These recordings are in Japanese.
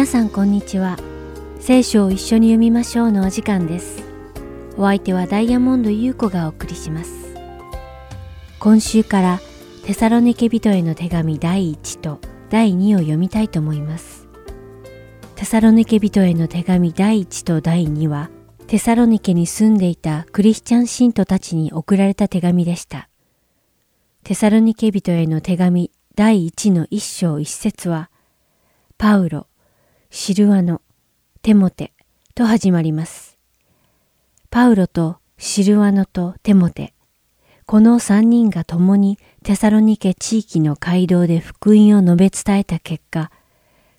皆さんこんにちは。聖書を一緒に読みましょうのお時間です。お相手はダイヤモンド優子がお送りします。今週からテサロニケ人への手紙第1と第2を読みたいと思います。テサロニケ人への手紙第1と第2はテサロニケに住んでいたクリスチャン信徒たちに送られた手紙でした。テサロニケ人への手紙第1の1章1節はパウロ、シルワノ、テモテと始まります。パウロとシルワノとテモテ、この三人が共にテサロニケ地域の街道で福音を述べ伝えた結果、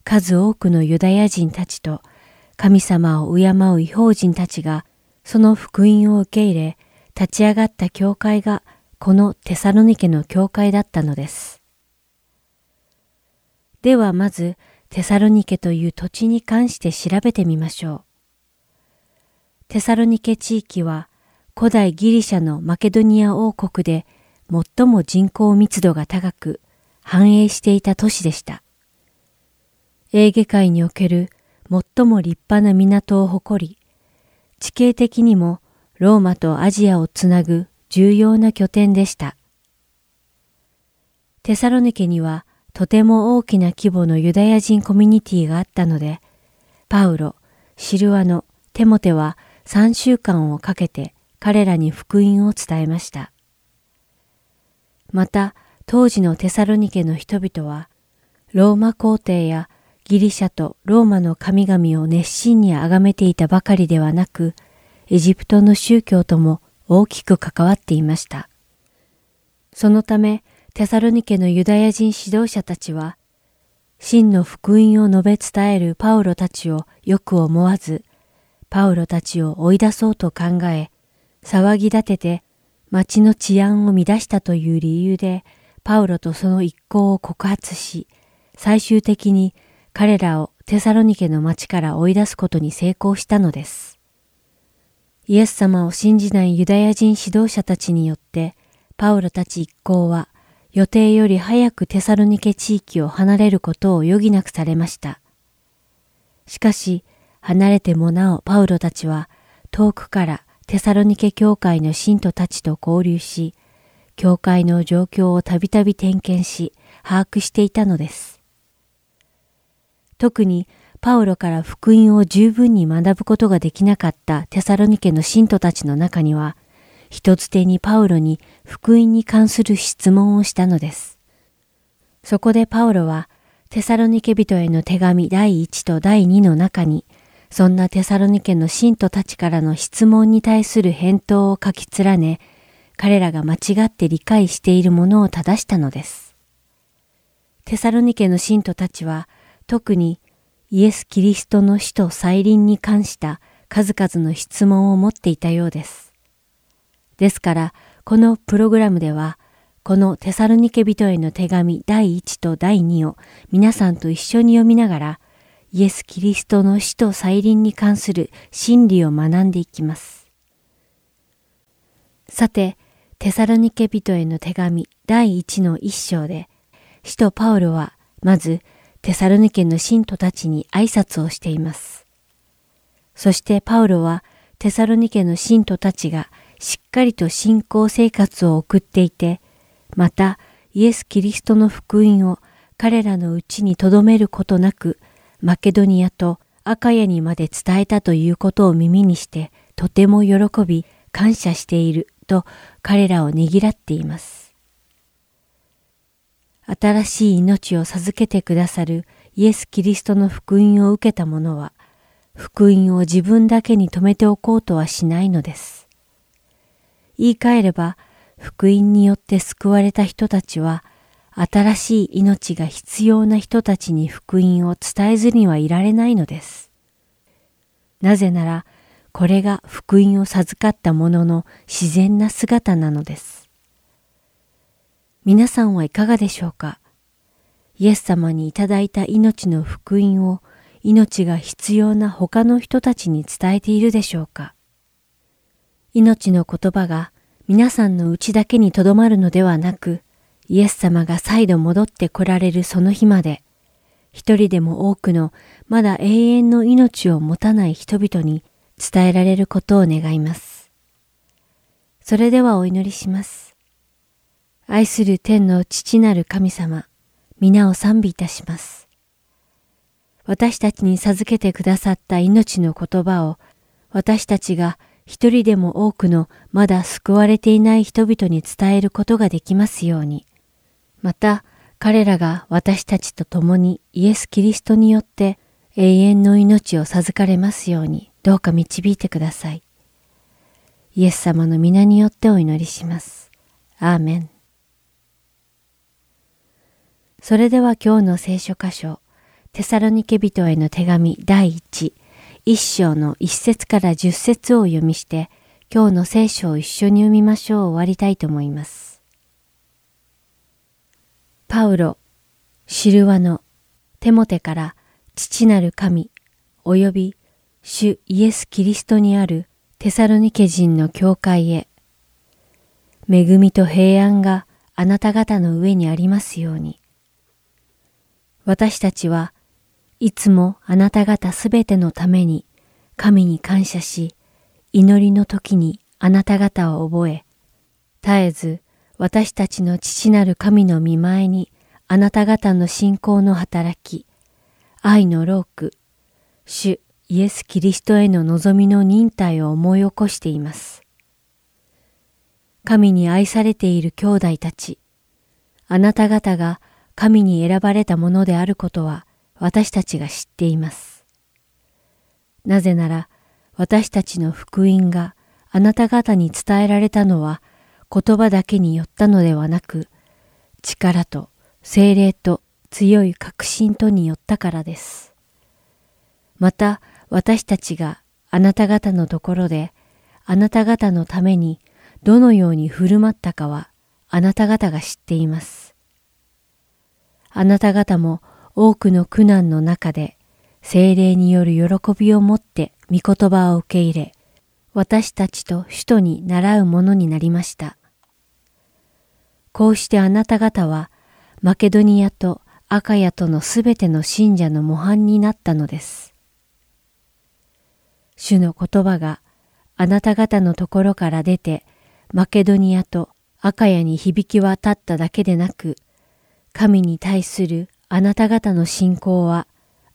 数多くのユダヤ人たちと神様を敬う違法人たちがその福音を受け入れ立ち上がった教会がこのテサロニケの教会だったのです。ではまずテサロニケという土地に関して調べてみましょう。テサロニケ地域は古代ギリシャのマケドニア王国で最も人口密度が高く繁栄していた都市でした。エーゲ海における最も立派な港を誇り、地形的にもローマとアジアをつなぐ重要な拠点でした。テサロニケにはとても大きな規模のユダヤ人コミュニティがあったので、パウロ、シルワノ、テモテは3週間をかけて彼らに福音を伝えました。また、当時のテサロニケの人々は、ローマ皇帝やギリシャとローマの神々を熱心に崇めていたばかりではなく、エジプトの宗教とも大きく関わっていました。そのため、テサロニケのユダヤ人指導者たちは、真の福音を述べ伝えるパウロたちをよく思わず、パウロたちを追い出そうと考え、騒ぎ立てて町の治安を乱したという理由で、パウロとその一行を告発し、最終的に彼らをテサロニケの町から追い出すことに成功したのです。イエス様を信じないユダヤ人指導者たちによって、パウロたち一行は予定より早くテサロニケ地域を離れることを余儀なくされました。しかし、離れてもなおパウロたちは遠くからテサロニケ教会の信徒たちと交流し、教会の状況をたびたび点検し、把握していたのです。特にパウロから福音を十分に学ぶことができなかったテサロニケの信徒たちの中には、人づてにパウロに福音に関する質問をしたのです。そこでパウロはテサロニケ人への手紙第1と第2の中に、そんなテサロニケの信徒たちからの質問に対する返答を書き連ね、彼らが間違って理解しているものを正したのです。テサロニケの信徒たちは特にイエス・キリストの死と再臨に関した数々の質問を持っていたようです。ですから、このプログラムでは、このテサロニケ人への手紙第1と第2を皆さんと一緒に読みながら、イエス・キリストの死と再臨に関する真理を学んでいきます。さて、テサロニケ人への手紙第1の1章で、使徒パウロはまずテサロニケの信徒たちに挨拶をしています。そしてパウロはテサロニケの信徒たちがしっかりと信仰生活を送っていて、またイエス・キリストの福音を彼らのうちに留めることなく、マケドニアとアカヤにまで伝えたということを耳にして、とても喜び、感謝していると彼らをねぎらっています。新しい命を授けてくださるイエス・キリストの福音を受けた者は、福音を自分だけに留めておこうとはしないのです。言い換えれば、福音によって救われた人たちは、新しい命が必要な人たちに福音を伝えずにはいられないのです。なぜなら、これが福音を授かった者の自然な姿なのです。皆さんはいかがでしょうか？イエス様にいただいた命の福音を命が必要な他の人たちに伝えているでしょうか？命の言葉が皆さんのうちだけにとどまるのではなく、イエス様が再度戻って来られるその日まで、一人でも多くのまだ永遠の命を持たない人々に伝えられることを願います。それではお祈りします。愛する天の父なる神様、皆を賛美いたします。私たちに授けてくださった命の言葉を私たちが一人でも多くのまだ救われていない人々に伝えることができますように。また彼らが私たちと共にイエス・キリストによって永遠の命を授かれますようにどうか導いてください。イエス様の皆によってお祈りします。アーメン。それでは今日の聖書箇所、テサロニケ人への手紙第一、一章の一節から十節を読みして、今日の聖書を一緒に読みましょう終わりたいと思います。パウロ、シルワの、テモテから父なる神、及び主イエス・キリストにあるテサロニケ人の教会へ、恵みと平安があなた方の上にありますように。私たちはいつもあなた方すべてのために神に感謝し、祈りの時にあなた方を覚え、絶えず私たちの父なる神の見前にあなた方の信仰の働き、愛のローク、主イエス・キリストへの望みの忍耐を思い起こしています。神に愛されている兄弟たち、あなた方が神に選ばれたものであることは私たちが知っています。なぜなら私たちの福音があなた方に伝えられたのは言葉だけによったのではなく力と精霊と強い確信とによったからです。また私たちがあなた方のところであなた方のためにどのように振る舞ったかはあなた方が知っています。あなた方も多くの苦難の中で精霊による喜びをもって御言葉を受け入れ、私たちと首都に習うものになりました。こうしてあなた方はマケドニアとアカヤとのすべての信者の模範になったのです。主の言葉があなた方のところから出てマケドニアとアカヤに響き渡っただけでなく、神に対するあなた方の信仰は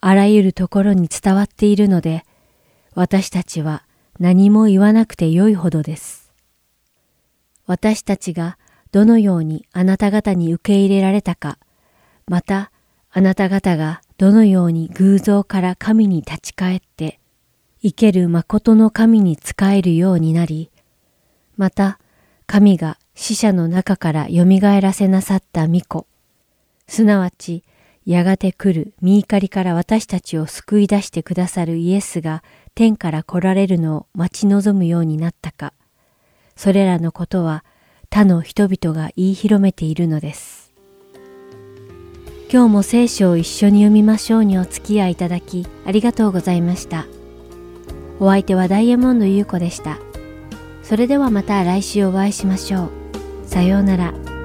あらゆるところに伝わっているので、私たちは何も言わなくてよいほどです。私たちがどのようにあなた方に受け入れられたか、またあなた方がどのように偶像から神に立ち返って、生ける誠の神に仕えるようになり、また神が死者の中から蘇らせなさった御子、すなわちやがて来る見怒りから私たちを救い出してくださるイエスが天から来られるのを待ち望むようになったか、それらのことは他の人々が言い広めているのです。今日も聖書を一緒に読みましょうにお付き合いいただきありがとうございました。お相手はダイヤモンド優子でした。それではまた来週お会いしましょう。さようなら。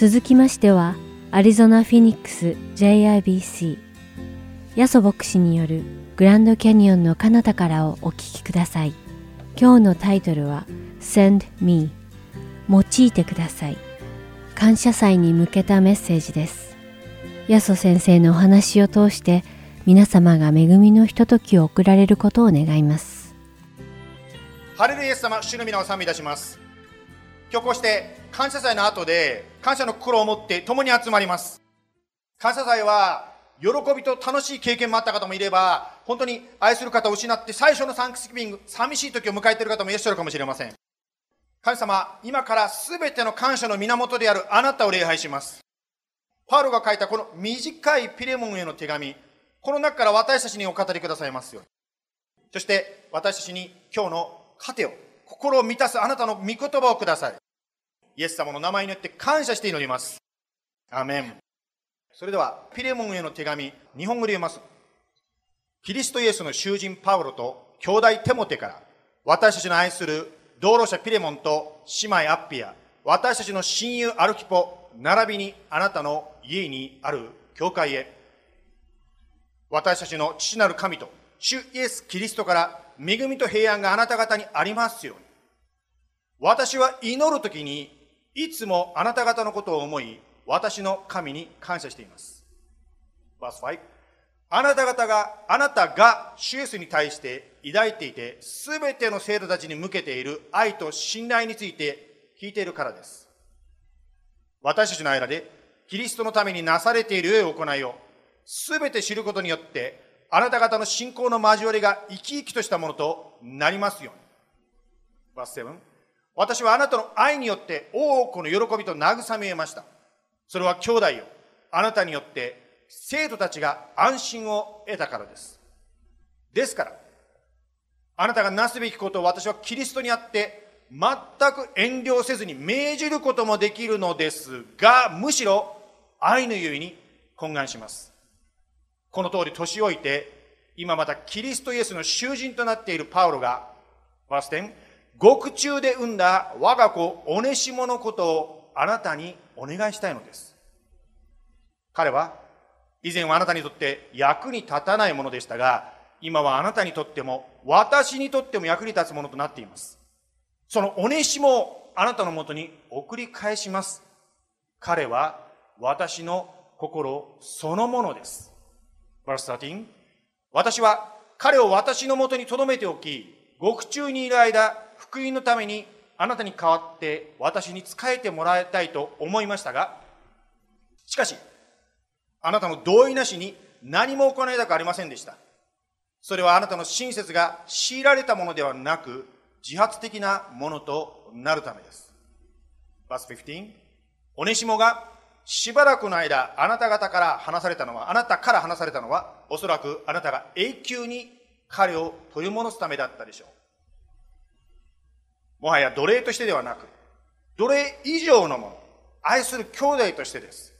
続きましては、アリゾナ・フィニックス JIBC ヤソ牧師によるグランドキャニオンの彼方からをお聞きください。今日のタイトルは Send Me 用いてください。感謝祭に向けたメッセージです。ヤソ先生のお話を通して皆様が恵みのひとときを送られることを願います。ハレルイエス様、主の皆を賛美いたします。今日こうして感謝祭の後で感謝の心を持って共に集まります。感謝祭は喜びと楽しい経験もあった方もいれば、本当に愛する方を失って最初のサンクスギビング、寂しい時を迎えている方もいらっしゃるかもしれません。神様、今から全ての感謝の源であるあなたを礼拝します。パウロが書いたこの短いピレモンへの手紙、この中から私たちにお語りくださいますよ。そして私たちに今日の糧を心を満たすあなたの御言葉をください。イエス様の名前によって感謝して祈ります。アメン。それでは、ピレモンへの手紙、日本語で読みます。キリストイエスの囚人パウロと兄弟テモテから、私たちの愛する道路者ピレモンと姉妹アッピア、私たちの親友アルキポ、並びにあなたの家にある教会へ、私たちの父なる神と主イエス・キリストから恵みと平安があなた方にありますように。私は祈るときに、いつもあなた方のことを思い、私の神に感謝しています。5あなた方が、あなたが主イエスに対して抱いていて、すべての生徒たちに向けている愛と信頼について聞いているからです。私たちの間で、キリストのためになされている良い行いを、すべて知ることによって、あなた方の信仰の交わりが生き生きとしたものとなりますように。バス7私はあなたの愛によって多くの喜びと慰めました。それは兄弟よ。あなたによって生徒たちが安心を得たからです。ですから、あなたがなすべきことを私はキリストにあって全く遠慮せずに命じることもできるのですが、むしろ愛のゆえに懇願します。この通り年老いて、今またキリストイエスの囚人となっているパウロが、バース10、獄中で産んだ我が子オネシモのことをあなたにお願いしたいのです。彼は以前はあなたにとって役に立たないものでしたが、今はあなたにとっても私にとっても役に立つものとなっています。そのおねしもをあなたのもとに送り返します。彼は私の心そのものです。Verse 13私は彼を私のもとに留めておき、獄中にいる間、福音のためにあなたに代わって私に仕えてもらいたいと思いましたが、しかし、あなたの同意なしに何も行いたくありませんでした。それはあなたの親切が強いられたものではなく、自発的なものとなるためです。Verse 15オネシモがしばらくの間、あなた方から話されたのは、あなたから話されたのは、おそらくあなたが永久に彼を取り戻すためだったでしょう。もはや奴隷としてではなく、奴隷以上のもの、愛する兄弟としてです。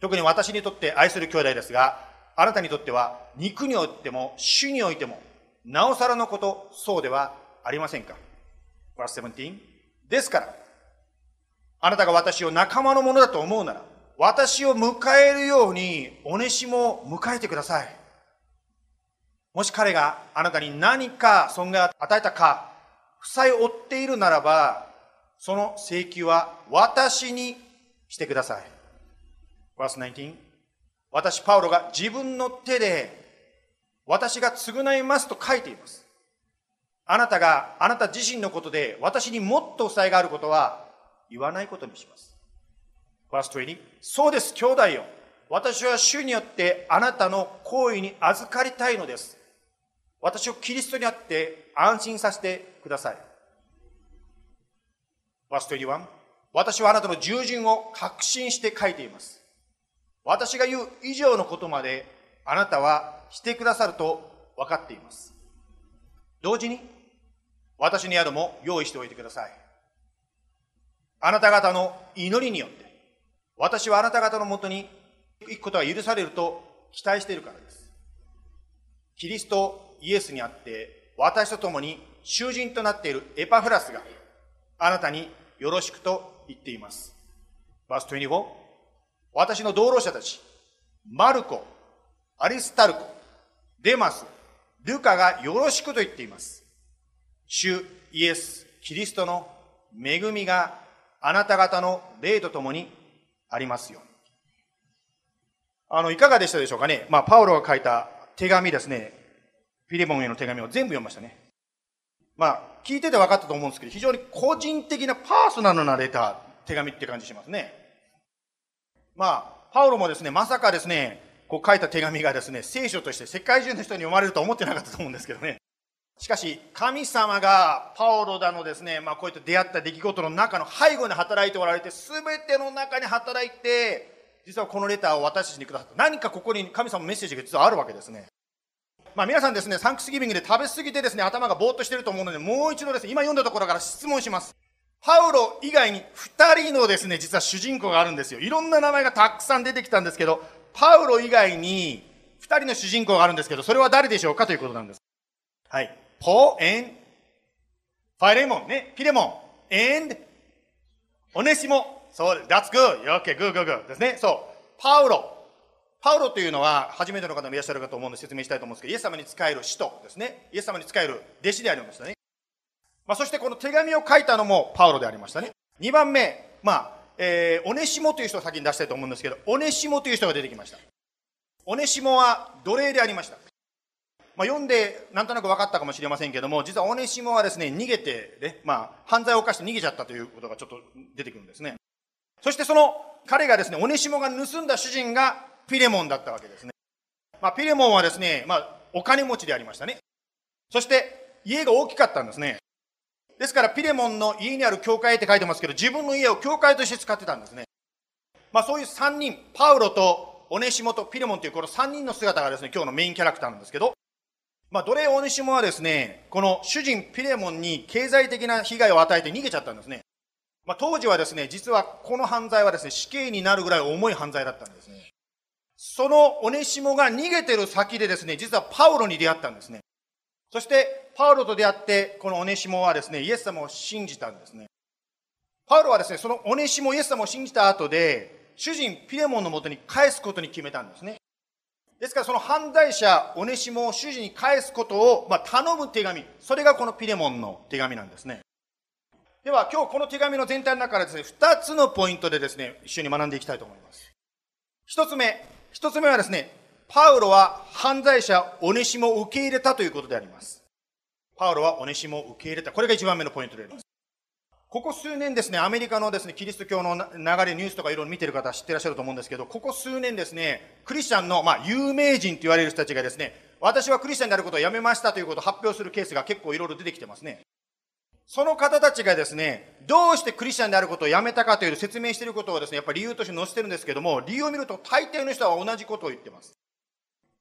特に私にとって愛する兄弟ですが、あなたにとっては肉においても主においても、なおさらのこと、そうではありませんか ?Verse 17ですから、あなたが私を仲間のものだと思うなら、私を迎えるように、おねしも迎えてください。もし彼があなたに何か損害を与えたか、負債を負っているならば、その請求は私にしてください。Verse 19私、パウロが自分の手で私が償いますと書いています。あなたがあなた自身のことで私にもっと負債があることは言わないことにします。Verse 20そうです、兄弟よ。私は主によってあなたの行為に預かりたいのです。私をキリストにあって安心させてください。Verse 21私はあなたの従順を確信して書いています。私が言う以上のことまであなたはしてくださると分かっています。同時に私にあるも用意しておいてください。あなた方の祈りによって、私はあなた方のもとに行くことが許されると期待しているからです。キリストイエスにあって、私と共に囚人となっているエパフラスがあなたによろしくと言っています。バス25私の道路者たち、マルコ、アリスタルコ、デマス、ルカがよろしくと言っています。主イエス、キリストの恵みがあなた方の霊とともにありますように。あの、いかがでしたでしょうかね。まあ、パウロが書いた手紙ですね。フィレモンへの手紙を全部読みましたね。まあ、聞いてて分かったと思うんですけど、非常に個人的なパーソナルなレター、手紙って感じしますね。まあ、パウロもですね、まさかですね、こう書いた手紙がですね、聖書として世界中の人に読まれると思ってなかったと思うんですけどね。しかし、神様がパオロだのですね、まあこういった出会った出来事の中の背後に働いておられて、すべての中に働いて、実はこのレターを私たちにくださった。何かここに神様のメッセージが実はあるわけですね。まあ皆さんですね、サンクスギビングで食べ過ぎてですね、頭がぼーっとしてると思うので、もう一度ですね、今読んだところから質問します。パウロ以外に2人のですね、実は主人公があるんですよ。いろんな名前がたくさん出てきたんですけど、パウロ以外に2人の主人公があるんですけど、それは誰でしょうかということなんです。はい。ポー、and、ファイレモンね、ピレモン、and、オネシモ。そう、that's good. Okay, good, good, good. ですね。そう。パウロ。パウロというのは、初めての方もいらっしゃるかと思うので説明したいと思うんですけど、イエス様に仕える使徒ですね。イエス様に仕える弟子でありましたね。まあ、そしてこの手紙を書いたのもパウロでありましたね。2番目、まあ、えー、オネシモという人を先に出したいと思うんですけど、オネシモという人が出てきました。オネシモは奴隷でありました。まあ、読んでなんとなく分かったかもしれませんけども、実はオネシモはですね、逃げて、ね、まあ、犯罪を犯して逃げちゃったということがちょっと出てくるんですね。そしてその彼がですね、オネシモが盗んだ主人がピレモンだったわけですね。まあ、ピレモンはですね、まあ、お金持ちでありましたね。そして家が大きかったんですね。ですからピレモンの家にある教会って書いてますけど、自分の家を教会として使ってたんですね。まあそういう3人、パウロとオネシモとピレモンというこの3人の姿がですね、今日のメインキャラクターなんですけど、まあ、奴隷オネシモはですね、この主人ピレモンに経済的な被害を与えて逃げちゃったんですね。まあ、当時はですね、実はこの犯罪はですね、死刑になるぐらい重い犯罪だったんですね。そのオネシモが逃げてる先でですね、実はパウロに出会ったんですね。そして、パウロと出会って、このオネシモはですね、イエス様を信じたんですね。パウロはですね、そのオネシモイエス様を信じた後で、主人ピレモンのもとに返すことに決めたんですね。ですからその犯罪者、オネシモを主人に返すことを、まあ、頼む手紙。それがこのピレモンの手紙なんですね。では今日この手紙の全体の中からですね、二つのポイントでですね、一緒に学んでいきたいと思います。一つ目、一つ目はですね、パウロは犯罪者オネシモを受け入れたということであります。パウロはオネシモを受け入れた。これが一番目のポイントであります。ここ数年ですね、アメリカのですね、キリスト教の流れ、ニュースとかいろいろ見てる方知ってらっしゃると思うんですけど、ここ数年ですね、クリスチャンの、まあ、有名人と言われる人たちがですね、私はクリスチャンになることをやめましたということを発表するケースが結構いろいろ出てきてますね。その方たちがですね、どうしてクリスチャンであることをやめたかという説明していることをですね、やっぱり理由として載せてるんですけども、理由を見ると大抵の人は同じことを言ってます。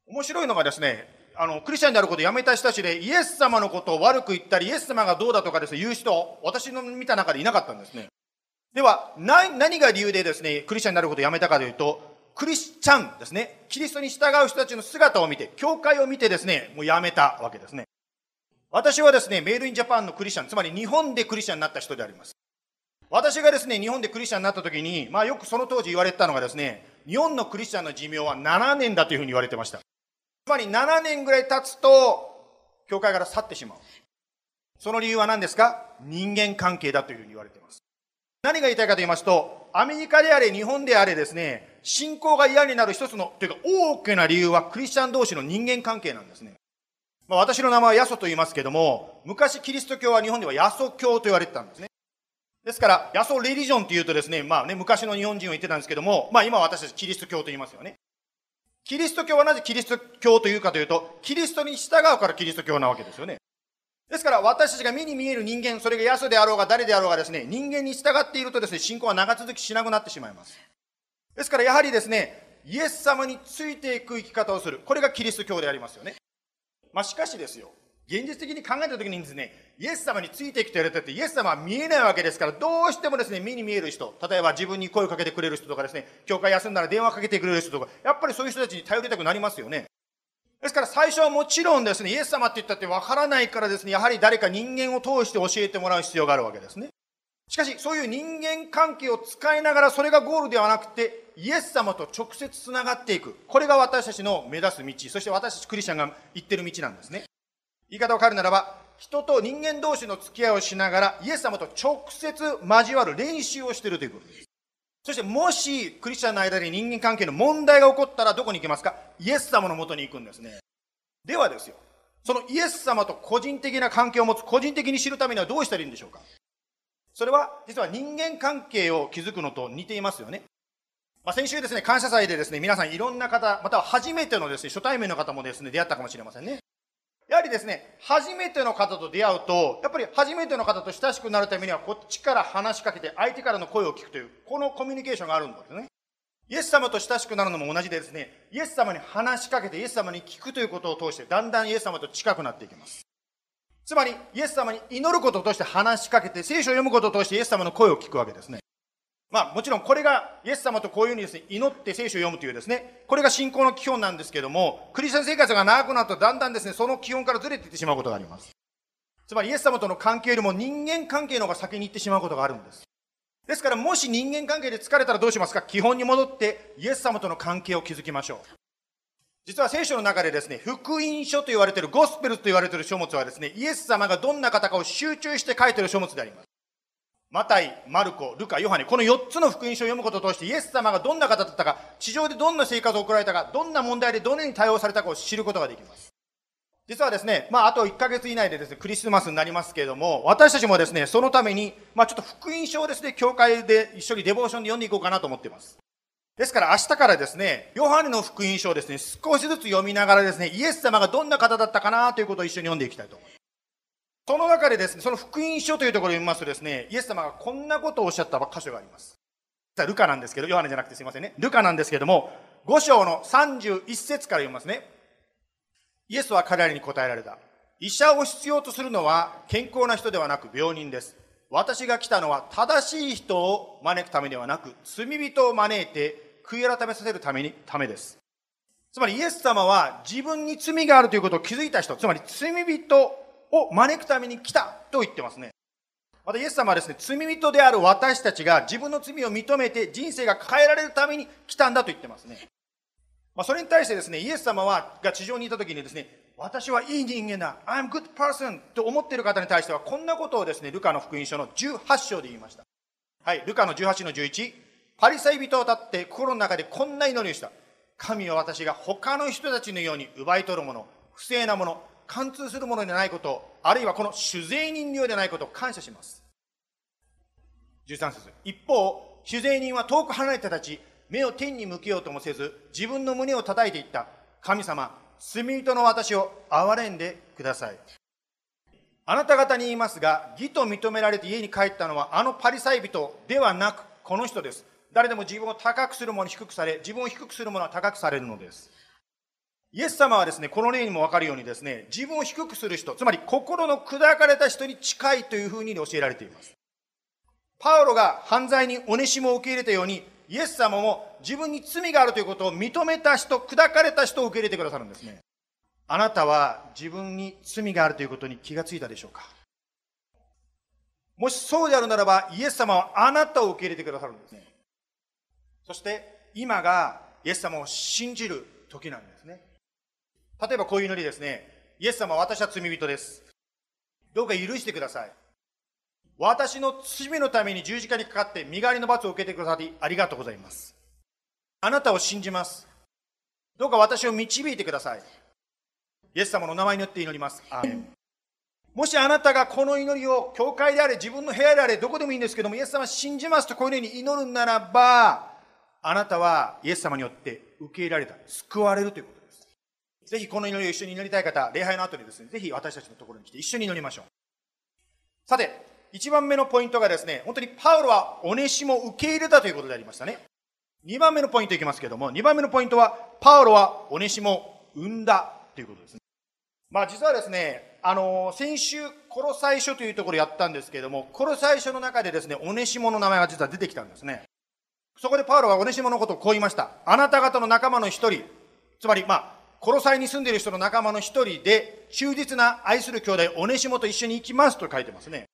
面白いのがですね、あの、クリスチャンであることをやめた人たちで、イエス様のことを悪く言ったり、イエス様がどうだとかですね、言う人、私の見た中でいなかったんですね。では、何が理由でですね、クリスチャンになることをやめたかというと、クリスチャンですね、キリストに従う人たちの姿を見て、教会を見てですね、もうやめたわけですね。私はですね、メールインジャパンのクリスチャン、つまり日本でクリスチャンになった人であります。私がですね、日本でクリスチャンになった時に、まあよくその当時言われてたのがですね、日本のクリスチャンの寿命は7年だというふうに言われてました。つまり7年ぐらい経つと、教会から去ってしまう。その理由は何ですか？人間関係だというふうに言われています。何が言いたいかと言いますと、アメリカであれ、日本であれですね、信仰が嫌になる一つの、というか大きな理由はクリスチャン同士の人間関係なんですね。まあ、私の名前はヤソと言いますけども、昔キリスト教は日本ではヤソ教と言われてたんですね。ですから、ヤソレリジョンって言うとですね、まあね、昔の日本人は言ってたんですけども、まあ今私たちキリスト教と言いますよね。キリスト教はなぜキリスト教というかというと、キリストに従うからキリスト教なわけですよね。ですから私たちが目に見える人間、それがヤスであろうが誰であろうがですね、人間に従っているとですね、信仰は長続きしなくなってしまいます。ですからやはりですね、イエス様についていく生き方をする。これがキリスト教でありますよね。まあしかしですよ、現実的に考えた時にですね、イエス様についていくと言われてて、イエス様は見えないわけですから、どうしてもですね、目に見える人、例えば自分に声をかけてくれる人とかですね、教会休んだら電話かけてくれる人とか、やっぱりそういう人たちに頼りたくなりますよね。ですから最初はもちろんですね、イエス様って言ったってわからないからですね、やはり誰か人間を通して教えてもらう必要があるわけですね。しかし、そういう人間関係を使いながら、それがゴールではなくて、イエス様と直接つながっていく。これが私たちの目指す道、そして私たちクリスチャンが行ってる道なんですね。言い方を変えるならば、人と人間同士の付き合いをしながら、イエス様と直接交わる練習をしているということです。そして、もし、クリスチャンの間で人間関係の問題が起こったら、どこに行きますか？イエス様のもとに行くんですね。ではですよ、そのイエス様と個人的な関係を持つ、個人的に知るためにはどうしたらいいんでしょうか？それは、実は人間関係を築くのと似ていますよね。まあ、先週ですね、感謝祭でですね、皆さんいろんな方、または初めてのですね、初対面の方もですね、出会ったかもしれませんね。やはりですね、初めての方と出会うと、やっぱり初めての方と親しくなるためには、こっちから話しかけて、相手からの声を聞くという、このコミュニケーションがあるんですね。イエス様と親しくなるのも同じでですね、イエス様に話しかけて、イエス様に聞くということを通して、だんだんイエス様と近くなっていきます。つまり、イエス様に祈ることを通して話しかけて、聖書を読むことを通してイエス様の声を聞くわけですね。まあもちろんこれがイエス様とこういうふうにですね、祈って聖書を読むというですね、これが信仰の基本なんですけども、クリスチャン生活が長くなるとだんだんですね、その基本からずれていってしまうことがあります。つまりイエス様との関係よりも人間関係の方が先に行ってしまうことがあるんです。ですからもし人間関係で疲れたらどうしますか？基本に戻ってイエス様との関係を築きましょう。実は聖書の中でですね、福音書と言われている、ゴスペルと言われている書物はですね、イエス様がどんな方かを集中して書いている書物であります。マタイ、マルコ、ルカ、ヨハネ、この4つの福音書を読むことを通して、イエス様がどんな方だったか、地上でどんな生活を送られたか、どんな問題でどのように対応されたかを知ることができます。実はですね、まあ、あと1ヶ月以内でですね、クリスマスになりますけれども、私たちもですね、そのために、まあ、ちょっと福音書をですね、教会で一緒にデボーションで読んでいこうかなと思っています。ですから明日からですね、ヨハネの福音書をですね、少しずつ読みながらですね、イエス様がどんな方だったかなということを一緒に読んでいきたいと思います。その中でですね、その福音書というところを読みますとですね、イエス様がこんなことをおっしゃった箇所があります。ルカなんですけど、ヨハネじゃなくてすいませんね。ルカなんですけども、5章の31節から読みますね。イエスは彼らに答えられた。医者を必要とするのは健康な人ではなく病人です。私が来たのは正しい人を招くためではなく、罪人を招いて悔い改めさせるために、ためです。つまりイエス様は自分に罪があるということを気づいた人、つまり罪人を招くために来たと言ってますね。またイエス様はですね、罪人である私たちが自分の罪を認めて人生が変えられるために来たんだと言ってますね。まあ、それに対してですね、イエス様は、が地上にいた時にですね、私はいい人間だ、I'm good person と思っている方に対しては、こんなことをですね、ルカの福音書の18章で言いました。はい、ルカの18の11、パリサイ人を立って心の中でこんな祈りをした。神は私が他の人たちのように奪い取るもの、不正なもの、貫通するものでないこと、あるいはこの酒税人のよでないことを感謝します。13節一方、酒税人は遠く離れて立ち、目を天に向けようともせず、自分の胸を叩いていった。神様、罪人の私を憐れんでください。あなた方に言いますが、義と認められて家に帰ったのはあのパリサイ人ではなく、この人です。誰でも自分を高くする者に低くされ、自分を低くする者は高くされるのです。イエス様はですね、この例にもわかるようにですね、自分を低くする人、つまり心の砕かれた人に近いというふうに教えられています。パウロが犯罪におねしも受け入れたように、イエス様も自分に罪があるということを認めた人、砕かれた人を受け入れてくださるんですね。あなたは自分に罪があるということに気がついたでしょうか？もしそうであるならば、イエス様はあなたを受け入れてくださるんですね。そして今がイエス様を信じる時なんですね。例えばこういう祈りですね。イエス様、私は罪人です。どうか許してください。私の罪のために十字架にかかって身代わりの罰を受けてくださりありがとうございます。あなたを信じます。どうか私を導いてください。イエス様の名前によって祈ります。アーメン。もしあなたがこの祈りを教会であれ、自分の部屋であれ、どこでもいいんですけども、イエス様信じますとこういうふうに祈るならば、あなたはイエス様によって受け入れられた、救われるということ。ぜひこの祈りを一緒に祈りたい方、礼拝の後にですね、ぜひ私たちのところに来て一緒に祈りましょう。さて、一番目のポイントがですね、本当にパウロはおねしも受け入れたということでありましたね。二番目のポイントいきますけども、二番目のポイントは、パウロはおねしも生んだということですね。まあ実はですね、あの、先週、コロサイ書というところやったんですけども、コロサイ書の中でですね、おねしもの名前が実は出てきたんですね。そこでパウロはオネシモのことをこう言いました。あなた方の仲間の一人、つまり、まあ、コロサイに住んでいる人の仲間の一人で、忠実な愛する兄弟、オネシモと一緒に行きますと書いてますね。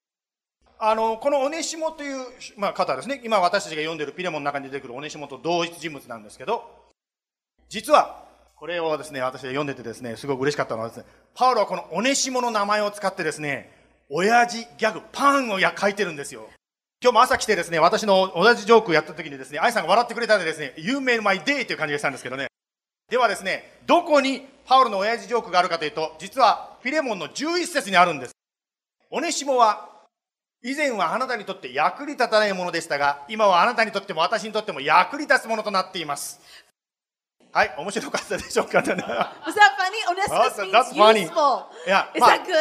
あの、このオネシモという、まあ、方ですね。今私たちが読んでいるピレモンの中に出てくるオネシモと同一人物なんですけど、実は、これをですね、私が読んでてですね、すごく嬉しかったのはですね、パウロはこのオネシモの名前を使ってですね、親父ギャグ、パンをや書いてるんですよ。今日も朝来てですね、私の同じジョークをやった時にですね、愛さんが笑ってくれたんでですね、You made my day という感じがしたんですけどね。ではですね、どこにパウロの親父ジョークがあるかというと、実はフィレモンの11節にあるんです。オネシモは、以前はあなたにとって役に立たないものでしたが、今はあなたにとっても私にとっても役に立つものとなっています。はい、面白かったでしょうか？Was that funny? Onesimus means useful. Yeah, Is that good?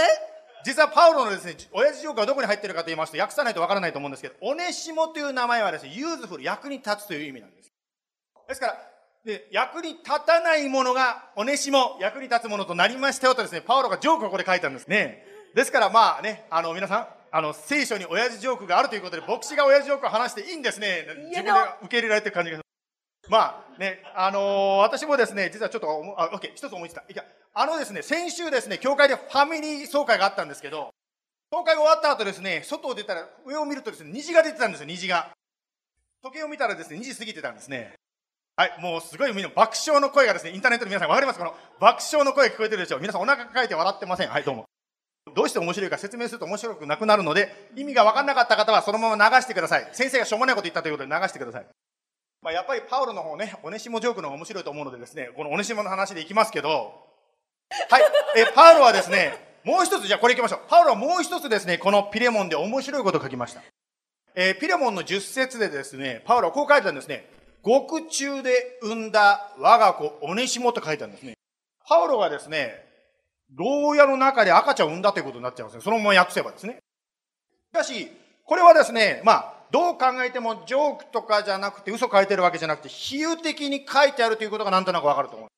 実はパウロのですね、親父ジョークはどこに入っているかと言いますと、訳さないとわからないと思うんですけど、オネシモという名前はですね、 useful、役に立つという意味なんです。ですから、で役に立たないものが、オネシモ、役に立つものとなりましたよとですね、パウロがジョークをここで書いたんですね。ですからまあね、あの皆さん、あの聖書に親父ジョークがあるということで、牧師が親父ジョークを話していいんですね。自分で受け入れられてる感じが。まあね、あのー、私もですね、実はちょっと、あ、オッケー、一つ思いついた。いや、あのですね、先週ですね、教会でファミリー総会があったんですけど、総会が終わった後ですね、外を出たら、上を見るとですね、虹が出てたんですよ、虹が。時計を見たらですね、2時過ぎてたんですね。はい、もうすごいみんな爆笑の声がですね、インターネットの皆さんわかります？この爆笑の声が聞こえてるでしょう？皆さんお腹抱えて笑ってません。はい、どうも。どうして面白いか説明すると面白くなくなるので、意味が分かんなかった方はそのまま流してください。先生がしょうもないこと言ったということで流してください。まあ、やっぱりパウロの方ね、オネシモジョークの方が面白いと思うのでですね、このオネシモの話でいきますけど、はい、え、パウロはですね、もう一つ、じゃあこれいきましょう。パウロはもう一つですね、このピレモンで面白いことを書きました。えー、ピレモンの10節でですね、パウロはこう書いてたんですね。獄中で産んだ我が子、オネシモと書いてあるんですね。パウロがですね、牢屋の中で赤ちゃんを産んだということになっちゃうんですね。そのまま訳せばですね。しかし、これはですね、まあ、どう考えてもジョークとかじゃなくて嘘書いてるわけじゃなくて、比喩的に書いてあるということがなんとなくわかると思う。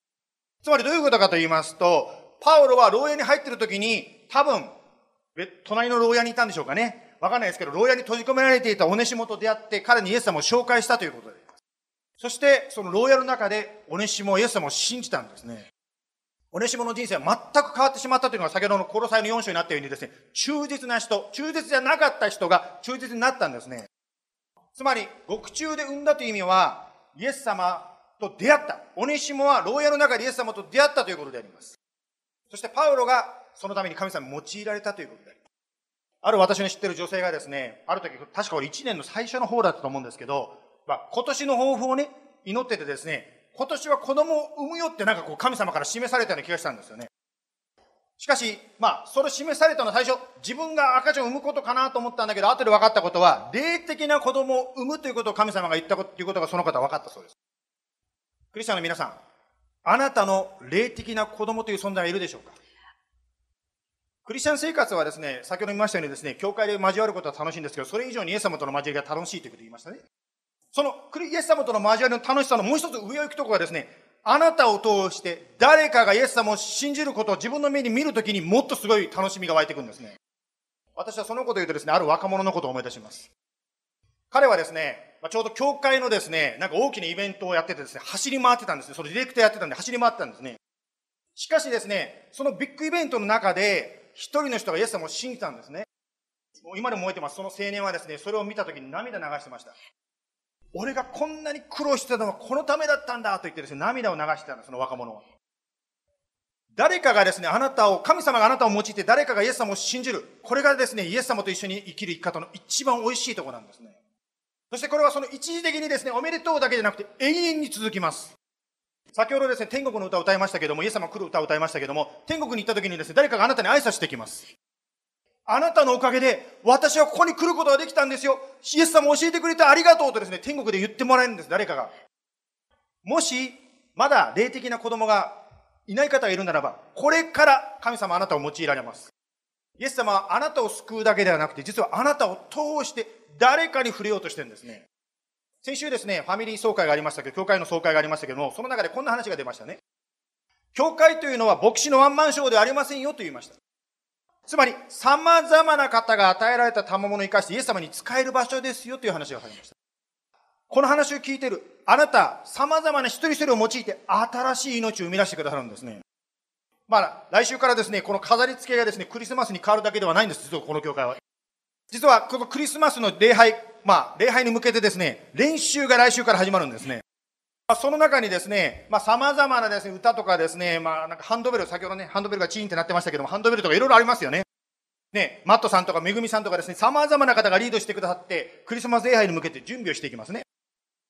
つまりどういうことかと言いますと、パウロは牢屋に入ってる時に、多分、隣の牢屋にいたんでしょうかね。わかんないですけど、牢屋に閉じ込められていたオネシモと出会って、彼にイエス様を紹介したということです。そして、その牢屋の中で、オネシモ、イエス様を信じたんですね。オネシモの人生は全く変わってしまったというのが先ほどの殺されの4章になったようにですね、忠実な人、忠実じゃなかった人が忠実になったんですね。つまり、獄中で産んだという意味は、イエス様と出会った。オネシモは牢屋の中でイエス様と出会ったということであります。そしてパウロがそのために神様に用いられたということであります。ある私の知ってる女性がですね、ある時、確かこれ1年の最初の方だったと思うんですけど、まあ、今年の抱負をね、祈っててですね、今年は子供を産むよってなんかこう神様から示されたような気がしたんですよね。しかし、まあ、それ示されたのは最初、自分が赤ちゃんを産むことかなと思ったんだけど、後で分かったことは、霊的な子供を産むということを神様が言ったこということがその方は分かったそうです。クリスチャンの皆さん、あなたの霊的な子供という存在はいるでしょうか？クリスチャン生活はですね、先ほど見ましたようにですね、教会で交わることは楽しいんですけど、それ以上にイエス様との交わりが楽しいということを言いましたね。そのクリイエス様との交わりの楽しさのもう一つ上を行くところはですね、あなたを通して誰かがイエス様を信じることを自分の目に見るときにもっとすごい楽しみが湧いてくるんですね。私はそのことを言うとですね、ある若者のことを思い出します。彼はですね、ちょうど教会のですね、なんか大きなイベントをやっててですね、走り回ってたんですね。そのディレクターやってたんで走り回ってたんですね。しかしですね、そのビッグイベントの中で、一人の人がイエス様を信じたんですね。もう今でも覚えてます。その青年はですね、それを見たときに涙流してました。俺がこんなに苦労してたのはこのためだったんだと言ってですね、涙を流してたんです、その若者は。誰かがですね、あなたを、神様があなたを用いて誰かがイエス様を信じる。これがですね、イエス様と一緒に生きる生き方の一番美味しいとこなんですね。そしてこれはその一時的にですね、おめでとうだけじゃなくて永遠に続きます。先ほどですね、天国の歌を歌いましたけども、イエス様来る歌を歌いましたけども、天国に行った時にですね、誰かがあなたに挨拶してきます。あなたのおかげで、私はここに来ることができたんですよ。イエス様教えてくれてありがとうとですね、天国で言ってもらえるんです、誰かが。もし、まだ霊的な子供がいない方がいるならば、これから神様あなたを用いられます。イエス様はあなたを救うだけではなくて、実はあなたを通して誰かに触れようとしてるんですね。先週ですね、ファミリー総会がありましたけど、教会の総会がありましたけども、その中でこんな話が出ましたね。教会というのは牧師のワンマンショーではありませんよと言いました。つまり、様々な方が与えられた賜物を生かしてイエス様に使える場所ですよという話が入りました。この話を聞いている、あなた、様々な一人一人を用いて新しい命を生み出してくださるんですね。まあ、来週からですね、この飾り付けがですね、クリスマスに変わるだけではないんです、実はこの教会は。実は、このクリスマスの礼拝、まあ、礼拝に向けてですね、練習が来週から始まるんですね。まその中にですね、まあ、様々なですね、歌とかですね、まあ、なんかハンドベル、先ほどね、ハンドベルがチーンってなってましたけども、ハンドベルとかいろいろありますよね。ね、マットさんとかめぐみさんとかですね、様々な方がリードしてくださって、クリスマス礼拝に向けて準備をしていきますね。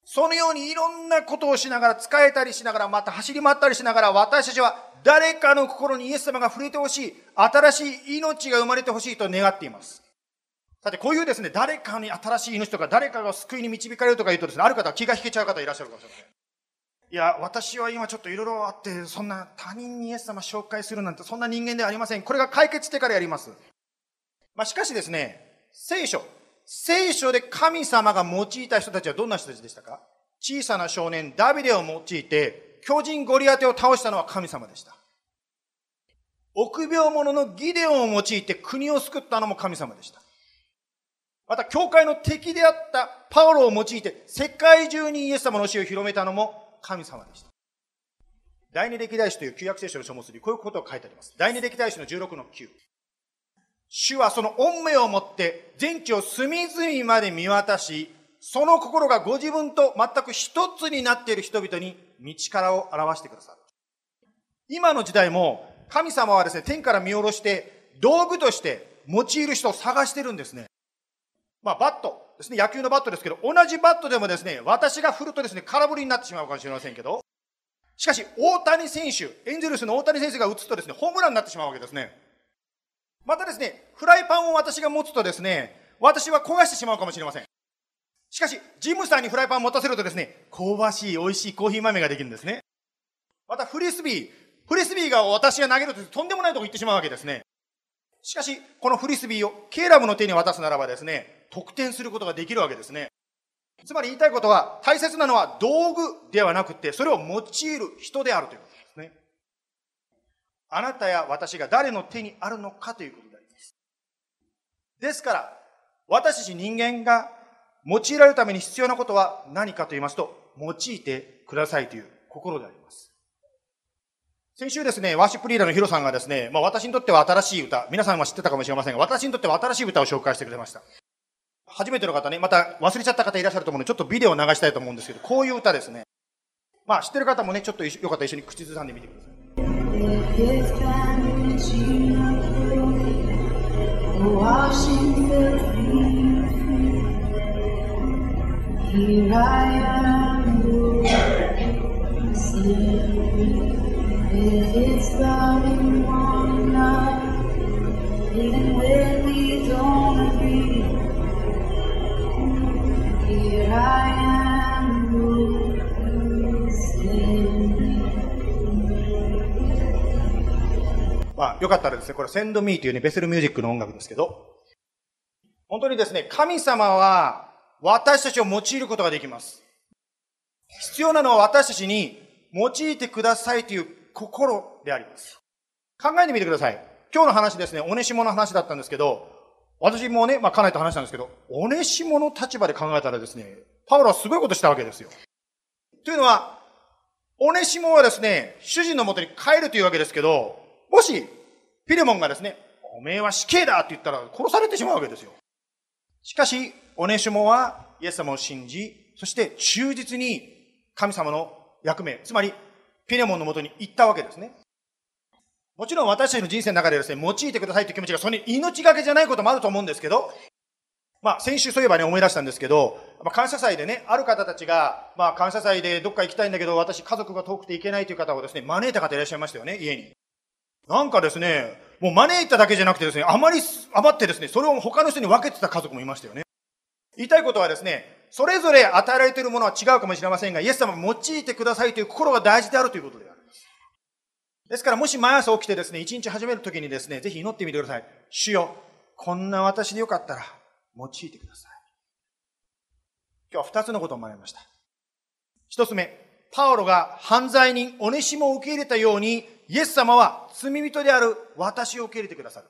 そのようにいろんなことをしながら、使えたりしながら、また走り回ったりしながら、私たちは誰かの心にイエス様が触れてほしい、新しい命が生まれてほしいと願っています。さて、こういうですね、誰かに新しい命とか、誰かが救いに導かれるとか言うとですね、ある方は気が引けちゃう方いらっしゃるかもしれません。いや、私は今ちょっといろいろあって、そんな他人にイエス様紹介するなんて、そんな人間ではありません。これが解決してからやります。まあ、しかしですね、聖書、聖書で神様が用いた人たちはどんな人たちでしたか？小さな少年ダビデを用いて、巨人ゴリアテを倒したのは神様でした。臆病者のギデオンを用いて国を救ったのも神様でした。また、教会の敵であったパウロを用いて、世界中にイエス様の教えを広めたのも神様でした。第二歴代史という旧約聖書の書物にこういうことが書いてあります。第二歴代史の16の9。主はその恩命をもって全地を隅々まで見渡し、その心がご自分と全く一つになっている人々に道からを表してくださる。今の時代も神様はですね、天から見下ろして道具として用いる人を探してるんですね。まあ、バットですね、野球のバットですけど、同じバットでもですね、私が振るとですね、空振りになってしまうかもしれませんけど、しかし、大谷選手、エンゼルスの大谷選手が打つとですね、ホームランになってしまうわけですね。またですね、フライパンを私が持つとですね、私は焦がしてしまうかもしれません。しかし、ジムさんにフライパンを持たせるとですね、香ばしい美味しいコーヒー豆ができるんですね。また、フリスビー。フリスビーが私が投げるととんでもないとこ行ってしまうわけですね。しかし、このフリスビーをケーラムの手に渡すならばですね、得点することができるわけですね。つまり言いたいことは、大切なのは道具ではなくて、それを用いる人であるということですね。あなたや私が誰の手にあるのかということであります。ですから、私たち人間が用いられるために必要なことは何かと言いますと、用いてくださいという心であります。先週ですね、ワーシップリーダーのヒロさんがですね、まあ私にとっては新しい歌、皆さんは知ってたかもしれませんが、私にとっては新しい歌を紹介してくれました。初めての方ね、また忘れちゃった方いらっしゃると思うので、ちょっとビデオを流したいと思うんですけど、こういう歌ですね。まあ知ってる方もね、ちょっとよかったら一緒に口ずさんでみてください。Here I am, If it's loving one enough, even when we don't agree, here I am, Lord, stand. まあ、よかったらですね、これ、センドミーというね、ベセルミュージックの音楽ですけど、本当にですね、神様は私たちを用いることができます。必要なのは私たちに用いてくださいという心であります。考えてみてください。今日の話ですね、オネシモの話だったんですけど、私もね、まあ、家内と話したんですけど、オネシモの立場で考えたらですね、パウロはすごいことしたわけですよ。というのは、オネシモはですね、主人のもとに帰るというわけですけど、もし、ピレモンがですね、おめえは死刑だって言ったら殺されてしまうわけですよ。しかし、オネシモはイエス様を信じ、そして忠実に神様の役目、つまりピレモンのもとに行ったわけですね。もちろん私たちの人生の中でですね、用いてくださいという気持ちがそれに命がけじゃないこともあると思うんですけど、まあ先週そういえばね思い出したんですけど、まあ、感謝祭でね、ある方たちが、まあ感謝祭でどっか行きたいんだけど、私家族が遠くて行けないという方をですね、招いた方いらっしゃいましたよね、家に。なんかですね、もう招いただけじゃなくてですね、あまり余ってですね、それを他の人に分けてた家族もいましたよね。言いたいことはですね、それぞれ与えられているものは違うかもしれませんが、イエス様を用いてくださいという心が大事であるということであります。ですから、もし毎朝起きてですね、一日始めるときにですね、ぜひ祈ってみてください。主よ、こんな私でよかったら、用いてください。今日は二つのことを学びました。一つ目、パウロが犯罪人、オネシモを受け入れたように、イエス様は罪人である私を受け入れてくださる。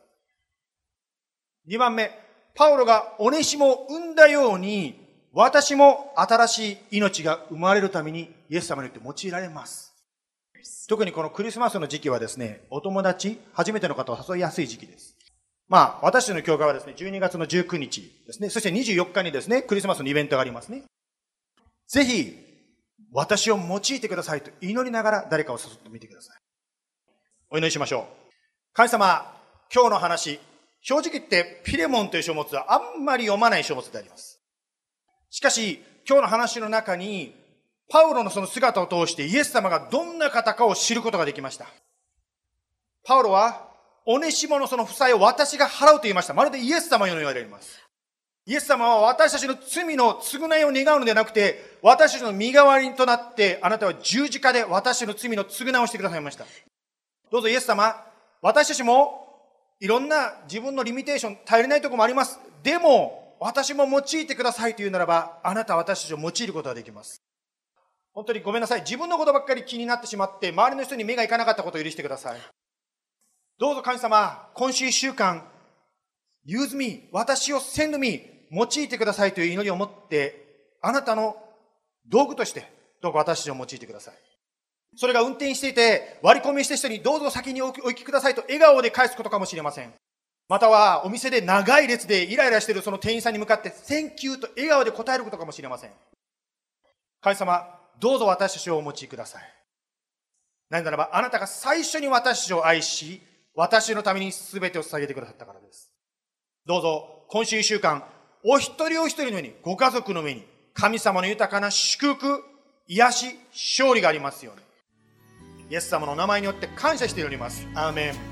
二番目、パウロがオネシモを生んだように、私も新しい命が生まれるためにイエス様によって用いられます。特にこのクリスマスの時期はですね、お友達、初めての方を誘いやすい時期です。まあ、私たちの教会はですね、12月の19日ですね、そして24日にですね、クリスマスのイベントがありますね。ぜひ、私を用いてくださいと祈りながら誰かを誘ってみてください。お祈りしましょう。神様、今日の話、正直言ってピレモンという書物はあんまり読まない書物であります。しかし、今日の話の中に、パウロのその姿を通してイエス様がどんな方かを知ることができました。パウロは、オネシモのその負債を私が払うと言いました。まるでイエス様のように言われます。イエス様は私たちの罪の償いを願うのではなくて、私たちの身代わりとなって、あなたは十字架で私の罪の償いをしてくださいました。どうぞイエス様、私たちもいろんな自分のリミテーション、頼りないところもあります。でも、私も用いてくださいというならば、あなたは私たちを用いることができます。本当にごめんなさい。自分のことばっかり気になってしまって、周りの人に目がいかなかったことを許してください。どうぞ神様、今週一週間、use me, 私を send me, 用いてくださいという祈りを持って、あなたの道具として、どうか私たちを用いてください。それが運転していて、割り込みした人にどうぞ先にお行きくださいと笑顔で返すことかもしれません。または、お店で長い列でイライラしているその店員さんに向かって、Thank you と笑顔で答えることかもしれません。神様、どうぞ私たちをお持ちください。なぜならば、あなたが最初に私たちを愛し、私のために全てを捧げてくださったからです。どうぞ、今週一週間、お一人お一人の上に、ご家族の上に、神様の豊かな祝福、癒し、勝利がありますように。イエス様のお名前によって感謝しております。アーメン。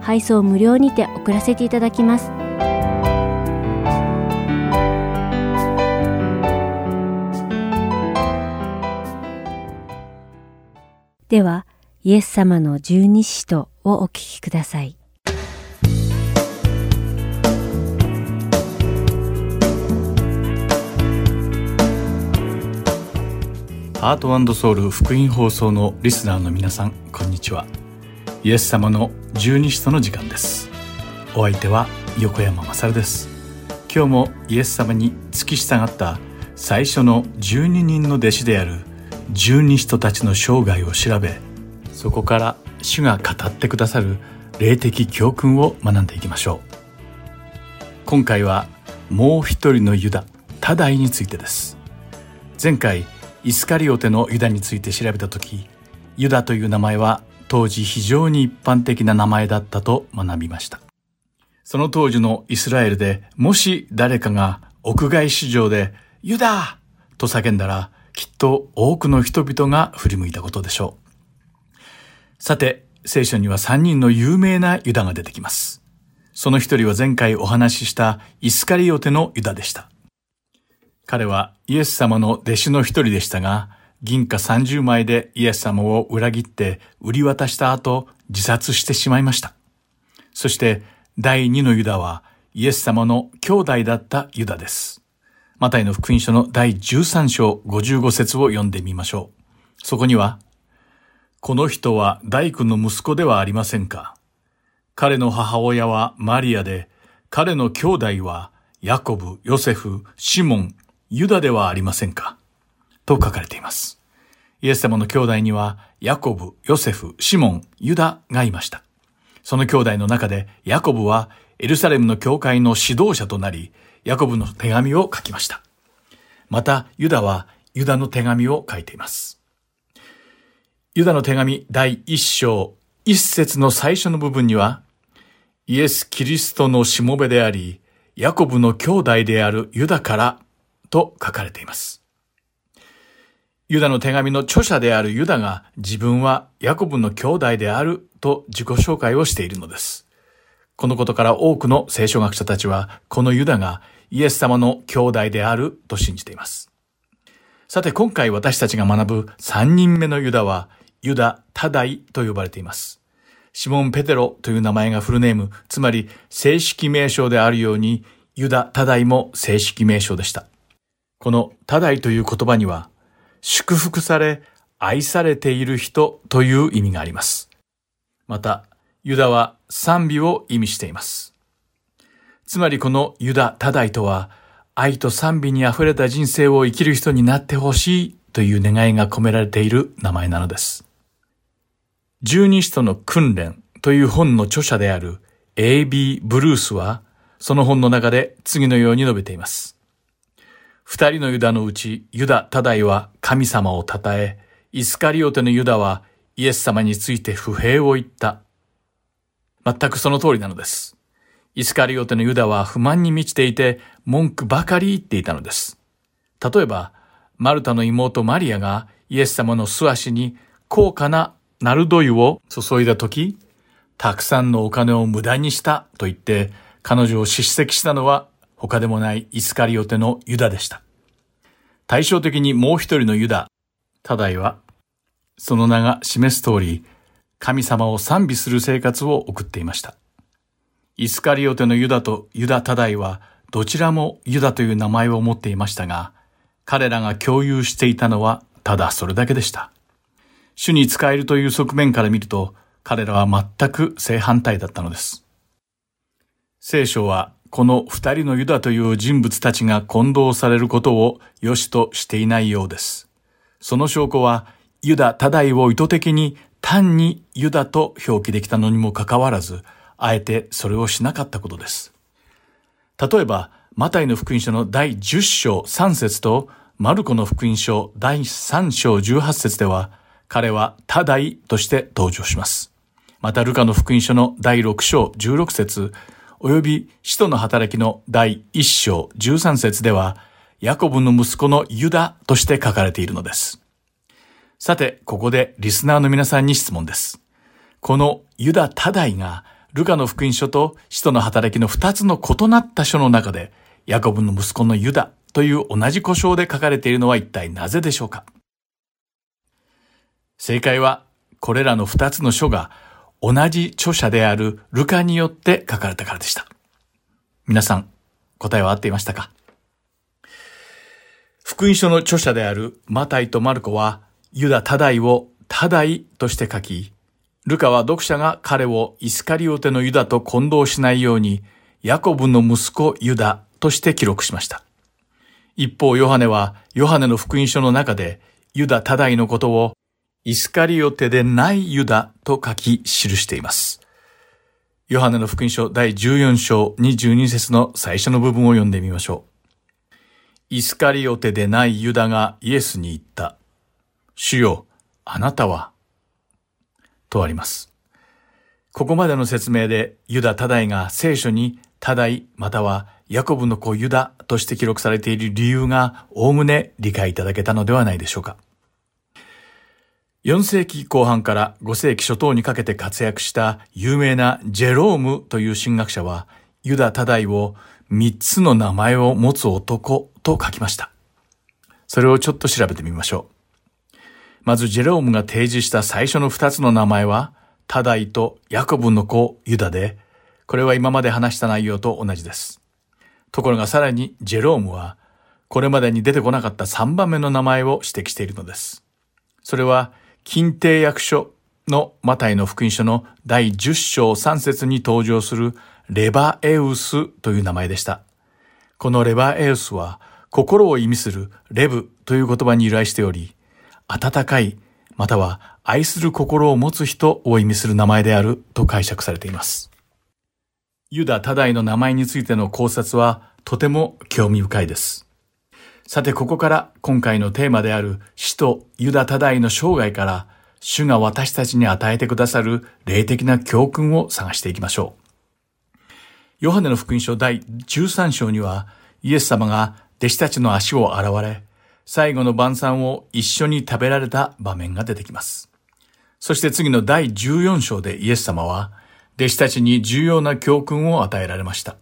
配送無料にて送らせていただきますではイエス様の十二使徒をお聞きくださいハートソウル福音放送のリスナーの皆さん、こんにちは。イエス様の十二使徒の時間です。お相手は横山まさるです。今日もイエス様に付き従った最初の十二人の弟子である十二使徒たちの生涯を調べ、そこから主が語ってくださる霊的教訓を学んでいきましょう。今回はもう一人のユダ、タダイについてです。前回、イスカリオテのユダについて調べた時ユダという名前は当時非常に一般的な名前だったと学びました。その当時のイスラエルでもし誰かが屋外市場でユダと叫んだらきっと多くの人々が振り向いたことでしょう。さて聖書には3人の有名なユダが出てきます。その一人は前回お話ししたイスカリオテのユダでした。彼はイエス様の弟子の一人でしたが、銀貨30枚でイエス様を裏切って売り渡した後、自殺してしまいました。そして第二のユダはイエス様の兄弟だったユダです。マタイの福音書の第13章55節を読んでみましょう。そこには、この人は大工の息子ではありませんか。彼の母親はマリアで、彼の兄弟はヤコブ、ヨセフ、シモン、ユダではありませんかと書かれています。イエス様の兄弟には、ヤコブ、ヨセフ、シモン、ユダがいました。その兄弟の中で、ヤコブはエルサレムの教会の指導者となり、ヤコブの手紙を書きました。また、ユダはユダの手紙を書いています。ユダの手紙第一章、一節の最初の部分には、イエス・キリストのしもべであり、ヤコブの兄弟であるユダからと書かれています。ユダの手紙の著者であるユダが自分はヤコブの兄弟であると自己紹介をしているのです。このことから多くの聖書学者たちはこのユダがイエス様の兄弟であると信じています。さて今回私たちが学ぶ3人目のユダはユダ・タダイと呼ばれています。シモン・ペテロという名前がフルネーム、つまり正式名称であるようにユダ・タダイも正式名称でした。このタダイという言葉には、祝福され、愛されている人という意味があります。また、ユダは賛美を意味しています。つまりこのユダ・タダイとは、愛と賛美に溢れた人生を生きる人になってほしいという願いが込められている名前なのです。十二使徒の訓練という本の著者である A.B. ブルースは、その本の中で次のように述べています。二人のユダのうち、ユダ・タダイは神様を称え、イスカリオテのユダはイエス様について不平を言った。全くその通りなのです。イスカリオテのユダは不満に満ちていて、文句ばかり言っていたのです。例えば、マルタの妹マリアがイエス様の素足に高価なナルド油を注いだとき、たくさんのお金を無駄にしたと言って、彼女を叱責したのは他でもないイスカリオテのユダでした。対照的にもう一人のユダ、タダイは、その名が示す通り、神様を賛美する生活を送っていました。イスカリオテのユダとユダタダイはどちらもユダという名前を持っていましたが、彼らが共有していたのはただそれだけでした。主に使えるという側面から見ると、彼らは全く正反対だったのです。聖書はこの二人のユダという人物たちが混同されることを良しとしていないようです。その証拠は、ユダ多大を意図的に単にユダと表記できたのにもかかわらず、あえてそれをしなかったことです。例えば、マタイの福音書の第10章3節と、マルコの福音書第3章18節では、彼は多大として登場します。また、ルカの福音書の第6章16節及び使徒の働きの第1章13節では、ヤコブの息子のユダとして書かれているのです。さて、ここでリスナーの皆さんに質問です。このユダ多大が、ルカの福音書と使徒の働きの二つの異なった書の中で、ヤコブの息子のユダという同じ故障で書かれているのは一体なぜでしょうか？正解は、これらの二つの書が同じ著者であるルカによって書かれたからでした。皆さん、答えは合っていましたか？福音書の著者であるマタイとマルコは、ユダ多大を多大として書き、ルカは読者が彼をイスカリオテのユダと混同しないように、ヤコブの息子ユダとして記録しました。一方、ヨハネは、ヨハネの福音書の中で、ユダ多大のことを、イスカリオテでないユダと書き記しています。ヨハネの福音書第14章22節の最初の部分を読んでみましょう。イスカリオテでないユダがイエスに言った。主よ、あなたは、とあります。ここまでの説明でユダ多大が聖書に多大またはヤコブの子ユダとして記録されている理由がおおむね理解いただけたのではないでしょうか。4世紀後半から5世紀初頭にかけて活躍した有名なジェロームという神学者はユダ多大を3つの名前を持つ男と書きました。それをちょっと調べてみましょう。まずジェロームが提示した最初の2つの名前はタダイとヤコブの子ユダで、これは今まで話した内容と同じです。ところがさらにジェロームはこれまでに出てこなかった3番目の名前を指摘しているのです。それは近帝役所のマタイの福音書の第10章3節に登場するレバエウスという名前でした。このレバエウスは心を意味するレブという言葉に由来しており、温かいまたは愛する心を持つ人を意味する名前であると解釈されています。ユダ多大の名前についての考察はとても興味深いです。さてここから今回のテーマである使徒ユダ多大の生涯から主が私たちに与えてくださる霊的な教訓を探していきましょう。ヨハネの福音書第13章にはイエス様が弟子たちの足を洗われ、最後の晩餐を一緒に食べられた場面が出てきます。そして次の第14章でイエス様は弟子たちに重要な教訓を与えられました。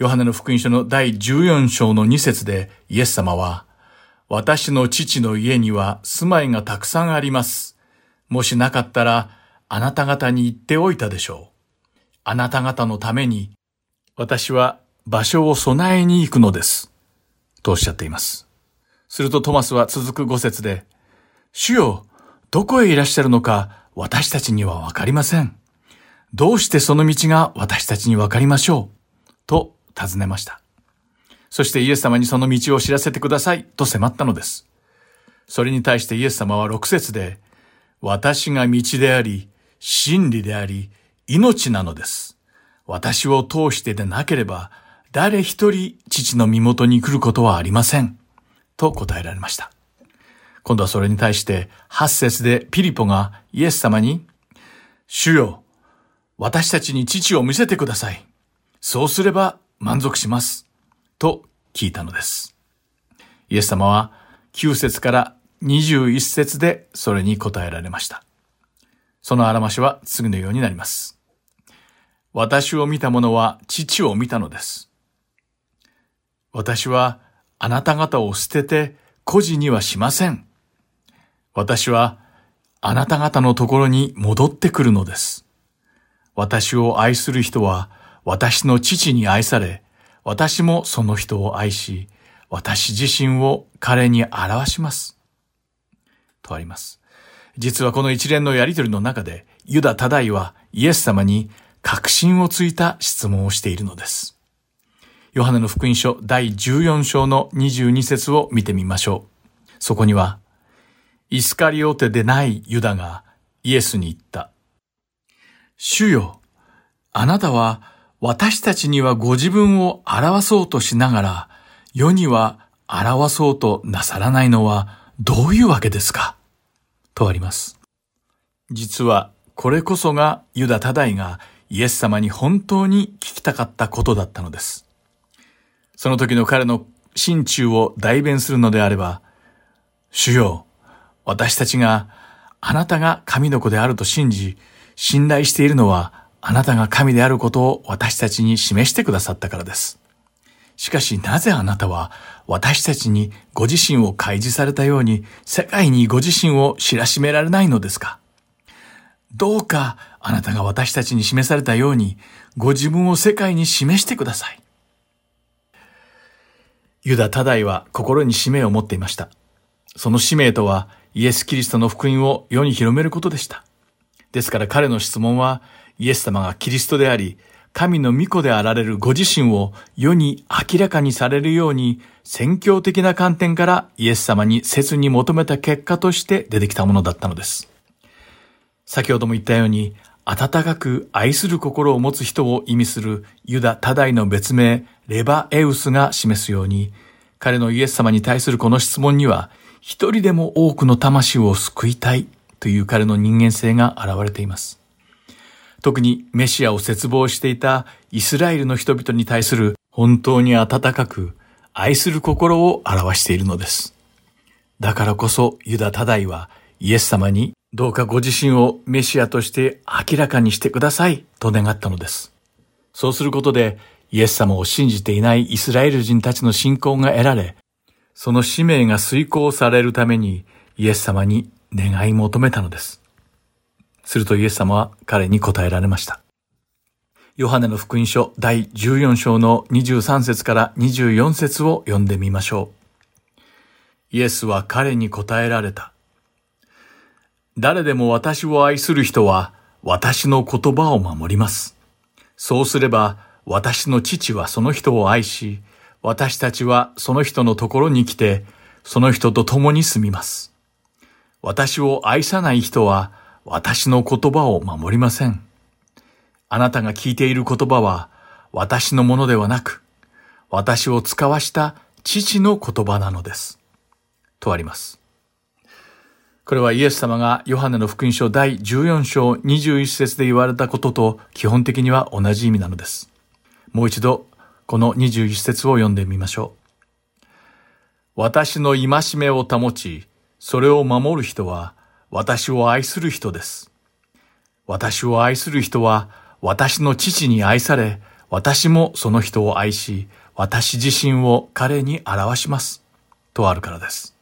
ヨハネの福音書の第14章の2節でイエス様は、私の父の家には住まいがたくさんあります。もしなかったら、あなた方に言っておいたでしょう。あなた方のために、私は場所を備えに行くのです。とおっしゃっています。するとトマスは続く5節で、主よ、どこへいらっしゃるのか私たちにはわかりません。どうしてその道が私たちにわかりましょうと尋ねました。そしてイエス様にその道を知らせてくださいと迫ったのです。それに対してイエス様は6節で、私が道であり、真理であり、命なのです。私を通してでなければ、誰一人父の身元に来ることはありません。と答えられました。今度はそれに対して8節でピリポがイエス様に、主よ、私たちに父を見せてください。そうすれば満足します。と聞いたのです。イエス様は9節から21節でそれに答えられました。そのあらましは次のようになります。私を見た者は父を見たのです。私はあなた方を捨てて孤児にはしません。私はあなた方のところに戻ってくるのです。私を愛する人は私の父に愛され、私もその人を愛し、私自身を彼に表します。とあります。実はこの一連のやりとりの中で、ユダ・タダイはイエス様に確信をついた質問をしているのです。ヨハネの福音書第14章の22節を見てみましょう。そこには、イスカリオテでないユダがイエスに言った。主よ、あなたは私たちにはご自分を表そうとしながら、世には表そうとなさらないのはどういうわけですか？とあります。実はこれこそがユダタダイがイエス様に本当に聞きたかったことだったのです。その時の彼の心中を代弁するのであれば、主よ、私たちがあなたが神の子であると信じ、信頼しているのはあなたが神であることを私たちに示してくださったからです。しかしなぜあなたは私たちにご自身を開示されたように世界にご自身を知らしめられないのですか？どうかあなたが私たちに示されたようにご自分を世界に示してください。ユダ・タダイは心に使命を持っていました。その使命とはイエス・キリストの福音を世に広めることでした。ですから彼の質問はイエス様がキリストであり、神の御子であられるご自身を世に明らかにされるように宣教的な観点からイエス様に切に求めた結果として出てきたものだったのです。先ほども言ったように、温かく愛する心を持つ人を意味するユダ・タダイの別名、レバエウスが示すように、彼のイエス様に対するこの質問には、一人でも多くの魂を救いたいという彼の人間性が現れています。特にメシアを絶望していたイスラエルの人々に対する本当に温かく愛する心を表しているのです。だからこそユダ・タダイはイエス様にどうかご自身をメシアとして明らかにしてくださいと願ったのです。そうすることでイエス様を信じていないイスラエル人たちの信仰が得られ、その使命が遂行されるためにイエス様に願い求めたのです。するとイエス様は彼に答えられました。ヨハネの福音書第14章の23節から24節を読んでみましょう。イエスは彼に答えられた。誰でも私を愛する人は私の言葉を守ります。そうすれば私の父はその人を愛し、私たちはその人のところに来て、その人と共に住みます。私を愛さない人は私の言葉を守りません。あなたが聞いている言葉は私のものではなく、私を使わした父の言葉なのです。とあります。これはイエス様がヨハネの福音書第14章21節で言われたことと基本的には同じ意味なのです。もう一度この21節を読んでみましょう。私の戒めを保ち、それを守る人は私を愛する人です。私を愛する人は私の父に愛され、私もその人を愛し、私自身を彼に表します。とあるからです。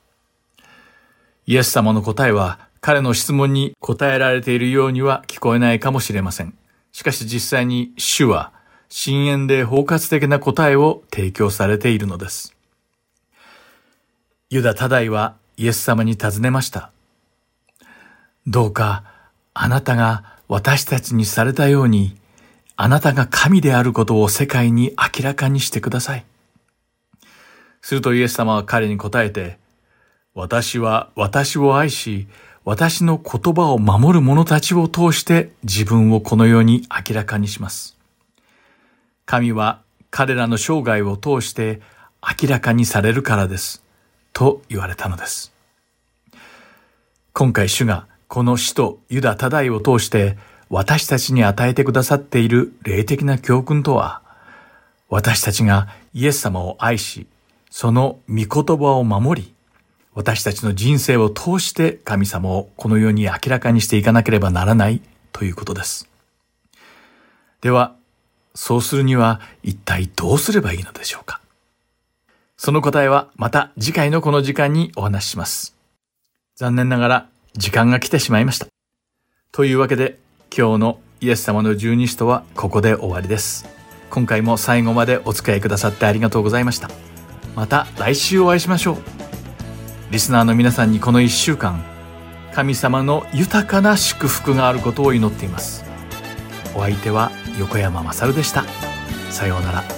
イエス様の答えは彼の質問に答えられているようには聞こえないかもしれません。しかし実際に主は深淵で包括的な答えを提供されているのです。ユダ・タダイはイエス様に尋ねました。どうかあなたが私たちにされたように、あなたが神であることを世界に明らかにしてください。するとイエス様は彼に答えて、私は私を愛し、私の言葉を守る者たちを通して自分をこの世に明らかにします。神は彼らの生涯を通して明らかにされるからです。と言われたのです。今回主がこの使徒ユダ・タダイを通して私たちに与えてくださっている霊的な教訓とは、私たちがイエス様を愛し、その御言葉を守り、私たちの人生を通して神様をこの世に明らかにしていかなければならないということです。では、そうするには一体どうすればいいのでしょうか？その答えはまた次回のこの時間にお話しします。残念ながら時間が来てしまいました。というわけで今日のイエス様の十二使徒はここで終わりです。今回も最後までお付き合いくださってありがとうございました。また来週お会いしましょう。リスナーの皆さんにこの一週間、神様の豊かな祝福があることを祈っています。お相手は横山まさるでした。さようなら。